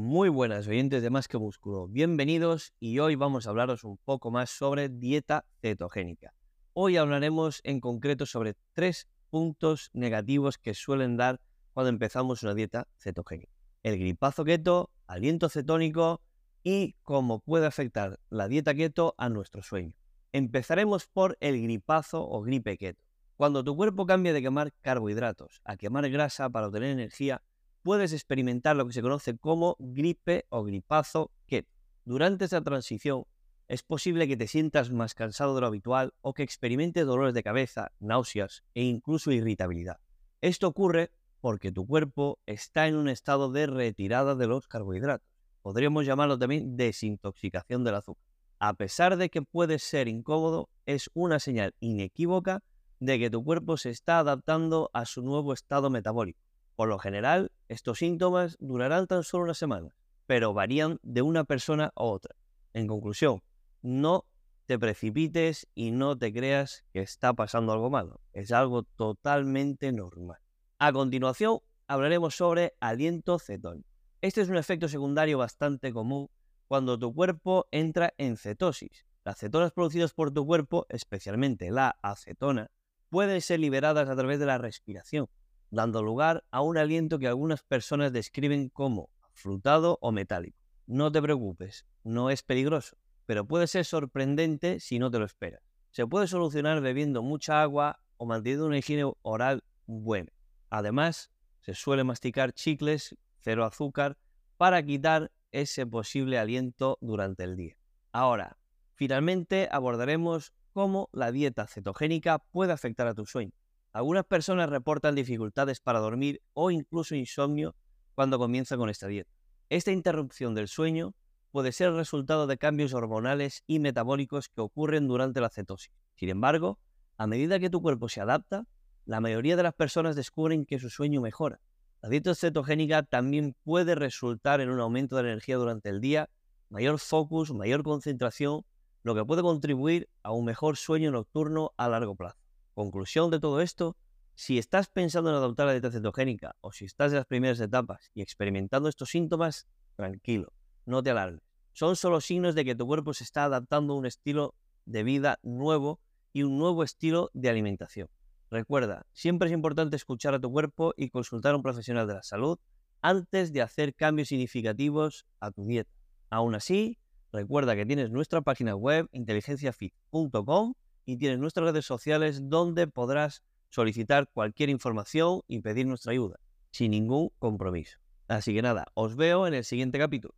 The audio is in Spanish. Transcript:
Muy buenas oyentes de Más que Músculo, bienvenidos y hoy vamos a hablaros un poco más sobre dieta cetogénica. Hoy hablaremos en concreto sobre tres puntos negativos que suelen dar cuando empezamos una dieta cetogénica. El gripazo keto, aliento cetónico y cómo puede afectar la dieta keto a nuestro sueño. Empezaremos por el gripazo o gripe keto. Cuando tu cuerpo cambia de quemar carbohidratos a quemar grasa para obtener energía, puedes experimentar lo que se conoce como gripe o gripazo keto. Durante esta transición es posible que te sientas más cansado de lo habitual o que experimentes dolores de cabeza, náuseas e incluso irritabilidad. Esto ocurre porque tu cuerpo está en un estado de retirada de los carbohidratos. Podríamos llamarlo también desintoxicación del azúcar. A pesar de que puede ser incómodo, es una señal inequívoca de que tu cuerpo se está adaptando a su nuevo estado metabólico. Por lo general, estos síntomas durarán tan solo una semana, pero varían de una persona a otra. En conclusión, no te precipites y no te creas que está pasando algo malo. Es algo totalmente normal. A continuación, hablaremos sobre aliento cetónico. Este es un efecto secundario bastante común cuando tu cuerpo entra en cetosis. Las cetonas producidas por tu cuerpo, especialmente la acetona, pueden ser liberadas a través de la respiración, dando lugar a un aliento que algunas personas describen como frutado o metálico. No te preocupes, no es peligroso, pero puede ser sorprendente si no te lo esperas. Se puede solucionar bebiendo mucha agua o manteniendo una higiene oral buena. Además, se suele masticar chicles, cero azúcar, para quitar ese posible aliento durante el día. Ahora, finalmente abordaremos cómo la dieta cetogénica puede afectar a tu sueño. Algunas personas reportan dificultades para dormir o incluso insomnio cuando comienzan con esta dieta. Esta interrupción del sueño puede ser el resultado de cambios hormonales y metabólicos que ocurren durante la cetosis. Sin embargo, a medida que tu cuerpo se adapta, la mayoría de las personas descubren que su sueño mejora. La dieta cetogénica también puede resultar en un aumento de energía durante el día, mayor focus, mayor concentración, lo que puede contribuir a un mejor sueño nocturno a largo plazo. Conclusión de todo esto, si estás pensando en adoptar la dieta cetogénica o si estás en las primeras etapas y experimentando estos síntomas, tranquilo, no te alarmes. Son solo signos de que tu cuerpo se está adaptando a un estilo de vida nuevo y un nuevo estilo de alimentación. Recuerda, siempre es importante escuchar a tu cuerpo y consultar a un profesional de la salud antes de hacer cambios significativos a tu dieta. Aún así, recuerda que tienes nuestra página web inteligenciafit.com y tienes nuestras redes sociales donde podrás solicitar cualquier información y pedir nuestra ayuda, sin ningún compromiso. Así que nada, os veo en el siguiente capítulo.